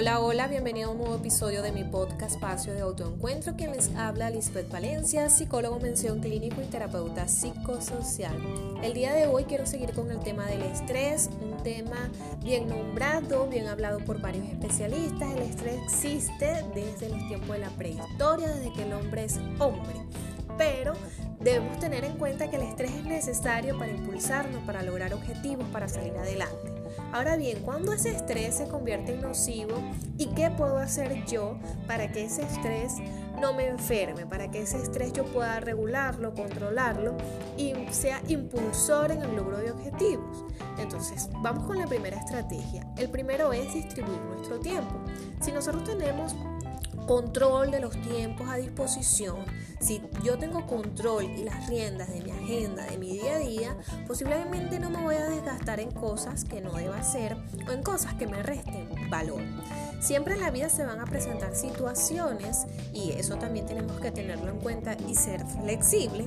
Hola, hola, bienvenido a un nuevo episodio de mi podcast Espacio de Autoencuentro. Quien les habla, Lisbeth Valencia, psicólogo mención clínico y terapeuta psicosocial. El día de hoy quiero seguir con el tema del estrés, un tema bien nombrado, bien hablado por varios especialistas. El estrés existe desde los tiempos de la prehistoria, desde que el hombre es hombre. Pero debemos tener en cuenta que el estrés es necesario para impulsarnos, para lograr objetivos, para salir adelante. Ahora bien, cuando ese estrés se convierte en nocivo y qué puedo hacer yo para que ese estrés no me enferme, para que ese estrés yo pueda regularlo, controlarlo y sea impulsor en el logro de objetivos. Entonces, vamos con la primera estrategia. El primero es distribuir nuestro tiempo. Si nosotros tenemos control de los tiempos a disposición, si yo tengo control y las riendas de mi agenda, de mi día a día, posiblemente no me voy a en cosas que no deba hacer o en cosas que me resten valor. Siempre en la vida se van a presentar situaciones y eso también tenemos que tenerlo en cuenta y ser flexible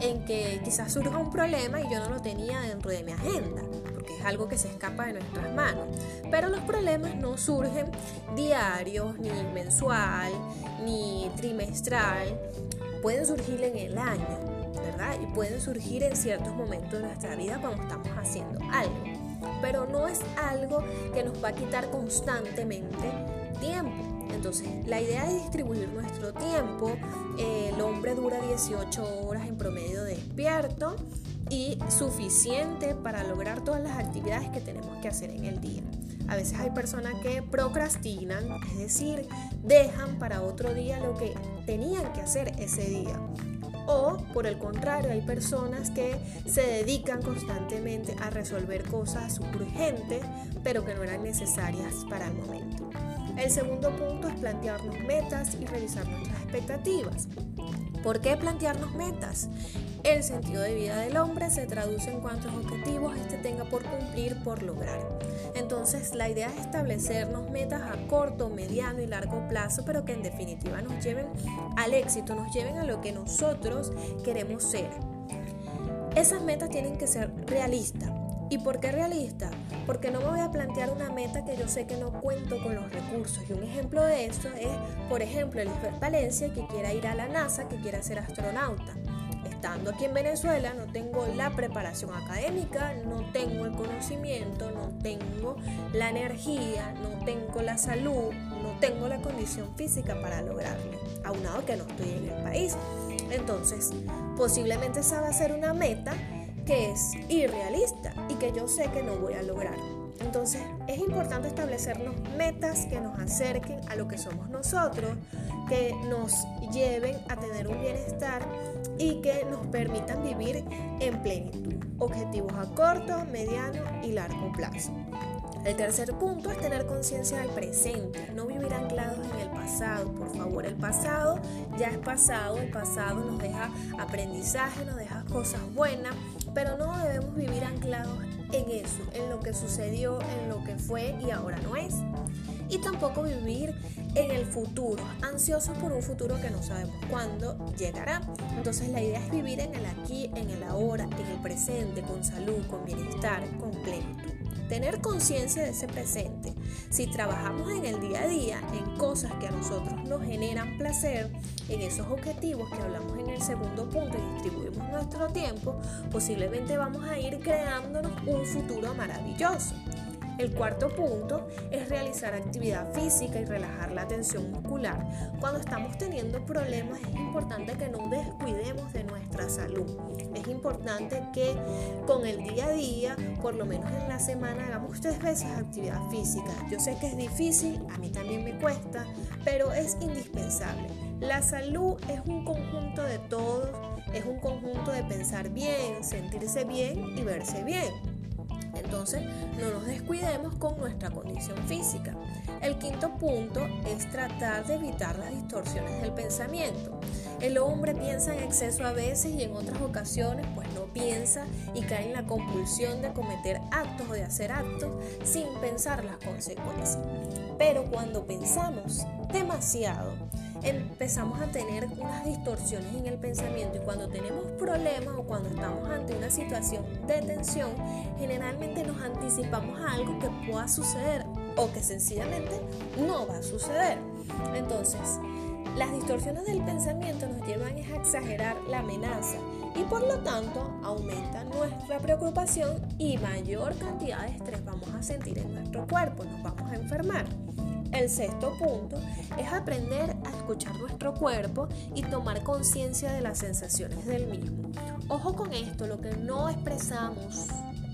en que quizás surja un problema y yo no lo tenía dentro de mi agenda porque es algo que se escapa de nuestras manos. Pero los problemas no surgen diarios, ni mensual, ni trimestral, pueden surgir en el año, ¿verdad? Y pueden surgir en ciertos momentos de nuestra vida cuando estamos haciendo algo. Pero no es algo que nos va a quitar constantemente tiempo. Entonces, la idea es distribuir nuestro tiempo. el hombre dura 18 horas en promedio despierto y suficiente para lograr todas las actividades que tenemos que hacer en el día. A veces hay personas que procrastinan, es decir, dejan para otro día lo que tenían que hacer ese día. O por el contrario, hay personas que se dedican constantemente a resolver cosas urgentes, pero que no eran necesarias para el momento. El segundo punto es plantearnos metas y revisar nuestras expectativas. ¿Por qué plantearnos metas? El sentido de vida del hombre se traduce en cuántos objetivos éste tenga por cumplir, por lograr. Entonces, la idea es establecernos metas a corto, mediano y largo plazo, pero que en definitiva nos lleven al éxito, nos lleven a lo que nosotros queremos ser. Esas metas tienen que ser realistas. ¿Y por qué realista? Porque no me voy a plantear una meta que yo sé que no cuento con los recursos. Y un ejemplo de eso es, por ejemplo, el Valencia que quiera ir a la NASA, que quiera ser astronauta estando aquí en Venezuela no tengo la preparación académica, no tengo el conocimiento, no tengo la energía, no tengo la salud, no tengo la condición física para lograrlo, aunado que no estoy en el país. Entonces, posiblemente esa va a ser una meta que es irrealista y que yo sé que no voy a lograr. Entonces es importante establecernos metas que nos acerquen a lo que somos nosotros, que nos lleven a tener un bienestar y que nos permitan vivir en plenitud. Objetivos a corto, mediano y largo plazo. El tercer punto es tener conciencia del presente, no vivir anclados en el pasado. Por favor, el pasado ya es pasado, el pasado nos deja aprendizaje, nos deja cosas buenas, pero no debemos vivir anclados en eso, en lo que sucedió, en lo que fue y ahora no es. Y tampoco vivir en el futuro, ansiosos por un futuro que no sabemos cuándo llegará. Entonces la idea es vivir en el aquí, en el ahora, en el presente, con salud, con bienestar, con plenitud. Tener conciencia de ese presente. Si trabajamos en el día a día, en cosas que a nosotros nos generan placer, en esos objetivos que hablamos en el segundo punto y distribuimos nuestro tiempo, posiblemente vamos a ir creándonos un futuro maravilloso. El cuarto punto es realizar actividad física y relajar la tensión muscular. Cuando estamos teniendo problemas es importante que no descuidemos de nuestra salud. Es importante que con el día a día, por lo menos en la semana, hagamos tres veces actividad física. Yo sé que es difícil, a mí también me cuesta, pero es indispensable. La salud es un conjunto de todos, es un conjunto de pensar bien, sentirse bien y verse bien. Entonces, no nos descuidemos con nuestra condición física. El quinto punto es tratar de evitar las distorsiones del pensamiento. El hombre piensa en exceso a veces y en otras ocasiones pues no piensa y cae en la compulsión de cometer actos o de hacer actos sin pensar las consecuencias. Pero cuando pensamos demasiado, empezamos a tener unas distorsiones en el pensamiento y cuando tenemos problemas o cuando estamos ante una situación de tensión, generalmente nos anticipamos a algo que pueda suceder o que sencillamente no va a suceder. Entonces, las distorsiones del pensamiento nos llevan a exagerar la amenaza y por lo tanto aumenta nuestra preocupación y mayor cantidad de estrés vamos a sentir en nuestro cuerpo, nos vamos a enfermar. El sexto punto es aprender escuchar nuestro cuerpo y tomar conciencia de las sensaciones del mismo. Ojo con esto, lo que no expresamos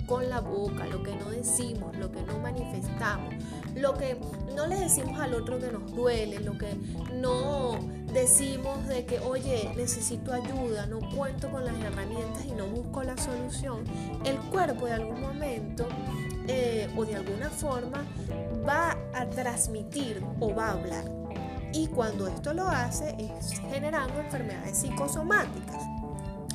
con la boca, lo que no decimos, lo que no manifestamos, lo que no le decimos al otro que nos duele, lo que no decimos de que, oye, necesito ayuda, no cuento con las herramientas y no busco la solución, el cuerpo de algún momento eh, o de alguna forma va a transmitir o va a hablar. Y cuando esto lo hace es generando enfermedades psicosomáticas.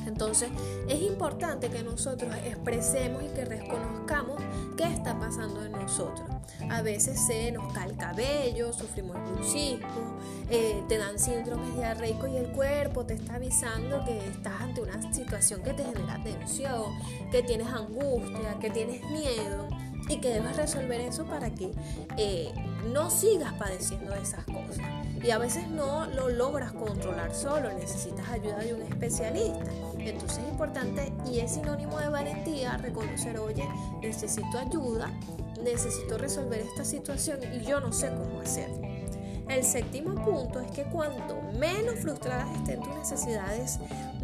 Entonces es importante que nosotros expresemos y que reconozcamos qué está pasando en nosotros. A veces se nos cae el cabello, sufrimos bruxismo, eh, te dan síndromes diarreicos y el cuerpo te está avisando que estás ante una situación que te genera tensión, que tienes angustia, que tienes miedo y que debes resolver eso para que eh, no sigas padeciendo esas cosas. Y a veces no lo logras controlar solo, necesitas ayuda de un especialista. Entonces es importante y es sinónimo de valentía reconocer, oye, necesito ayuda, necesito resolver esta situación y yo no sé cómo hacerlo. El séptimo punto es que cuanto menos frustradas estén tus necesidades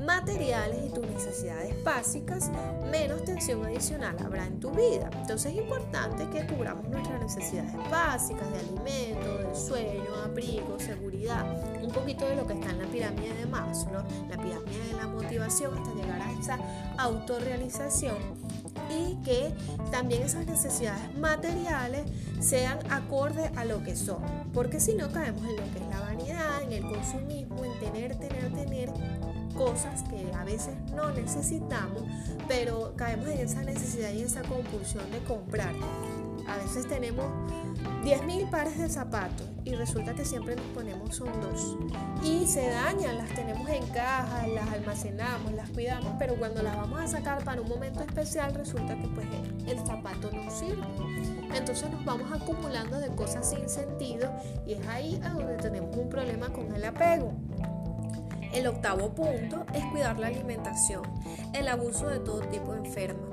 materiales y tus necesidades básicas, menos tensión adicional habrá en tu vida. Entonces es importante que cubramos nuestras necesidades básicas de alimento, de sueño, abrigo, seguridad, un poquito de lo que está en la pirámide de Maslow, la pirámide de la motivación hasta llegar a esa autorrealización y que también esas necesidades materiales sean acorde a lo que son, porque si no caemos en lo que es la vanidad, en el consumismo, en tener, tener, tener cosas que a veces no necesitamos, pero caemos en esa necesidad y esa compulsión de comprar. A veces tenemos 10.000 pares de zapatos y resulta que siempre nos ponemos son dos. Y se dañan, las tenemos en cajas, las almacenamos, las cuidamos, pero cuando las vamos a sacar para un momento especial resulta que pues el zapato no sirve. Entonces nos vamos acumulando de cosas sin sentido y es ahí a donde tenemos un problema con el apego. El octavo punto es cuidar la alimentación. El abuso de todo tipo enferma.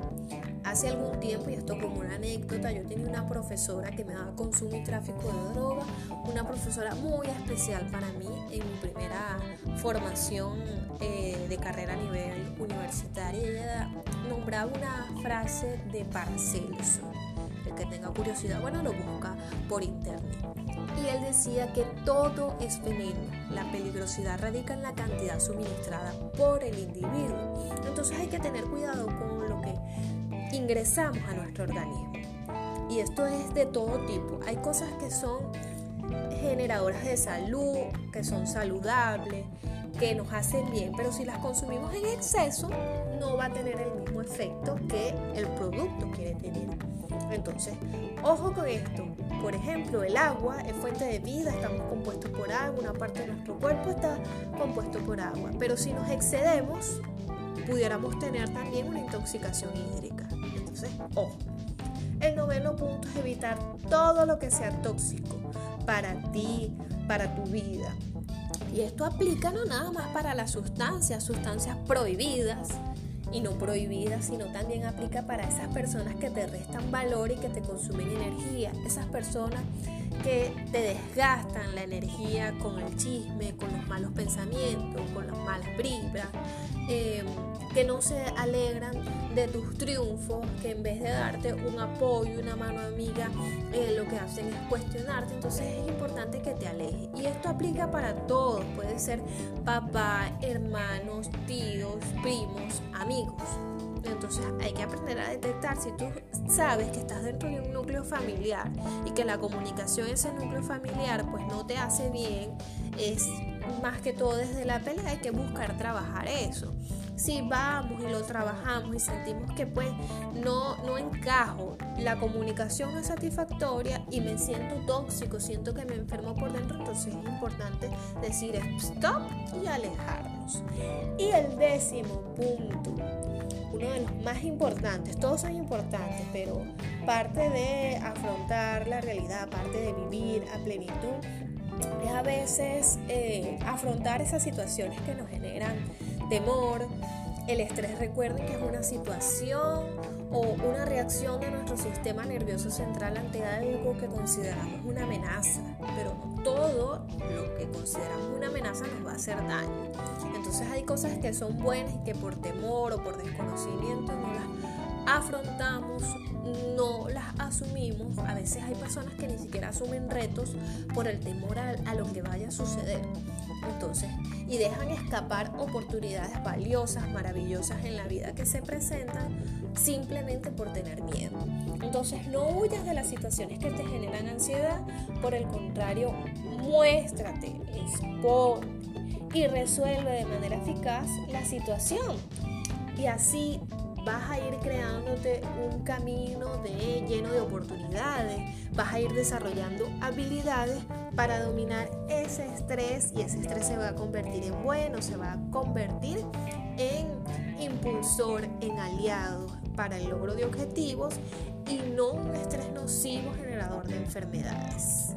Hace algún tiempo, y esto como una anécdota, yo tenía una profesora que me daba consumo y tráfico de droga, una profesora muy especial para mí en mi primera formación eh, de carrera a nivel universitario. Ella nombraba una frase de Paracelso. El que tenga curiosidad, bueno, lo busca por internet. Y él decía que todo es veneno. La peligrosidad radica en la cantidad suministrada por el individuo. Entonces hay que tener cuidado con lo que ingresamos a nuestro organismo. Y esto es de todo tipo. Hay cosas que son generadoras de salud, que son saludables, que nos hacen bien, pero si las consumimos en exceso, no va a tener el mismo efecto que el producto quiere tener. Entonces, ojo con esto. Por ejemplo, el agua es fuente de vida, estamos compuestos por agua, una parte de nuestro cuerpo está compuesto por agua. Pero si nos excedemos, pudiéramos tener también una intoxicación hídrica. Entonces, ojo. El noveno punto es evitar todo lo que sea tóxico para ti, para tu vida. Y esto aplica no nada más para las sustancias, sustancias prohibidas y no prohibidas, sino también aplica para esas personas que te restan valor y que te consumen energía. Esas personas que te desgastan la energía con el chisme, con los malos pensamientos, con las malas vibras, eh, que no se alegran de tus triunfos, que en vez de darte un apoyo, una mano amiga, eh, lo que hacen es cuestionarte. Entonces es importante que te alejes. Y esto aplica para todos. Puede ser papá, hermanos, tíos, primos, amigos. Entonces hay que aprender a detectar si tú sabes que estás dentro de un núcleo familiar y que la comunicación en ese núcleo familiar pues no te hace bien, es más que todo desde la pelea hay que buscar trabajar eso. Si vamos y lo trabajamos y sentimos que pues no, no encajo, la comunicación es satisfactoria y me siento tóxico, siento que me enfermo por dentro, entonces es importante decir stop y alejarnos. Y el décimo punto uno de los más importantes, todos son importantes, pero parte de afrontar la realidad, parte de vivir a plenitud, es a veces eh, afrontar esas situaciones que nos generan temor. El estrés, recuerden que es una situación o una reacción de nuestro sistema nervioso central ante algo que consideramos una amenaza, pero todo lo que consideramos una amenaza nos va a hacer daño. Entonces hay cosas que son buenas y que por temor o por desconocimiento no las afrontamos, no las asumimos. A veces hay personas que ni siquiera asumen retos por el temor a, lo que vaya a suceder. Entonces, y dejan escapar oportunidades valiosas, maravillosas en la vida que se presentan simplemente por tener miedo. Entonces, no huyas de las situaciones que te generan ansiedad, por el contrario, muéstrate, expon y resuelve de manera eficaz la situación. Y así vas a ir creándote un camino lleno de oportunidades, vas a ir desarrollando habilidades para dominar ese estrés y ese estrés se va a convertir en bueno, se va a convertir en impulsor, en aliado para el logro de objetivos y no un estrés nocivo generador de enfermedades.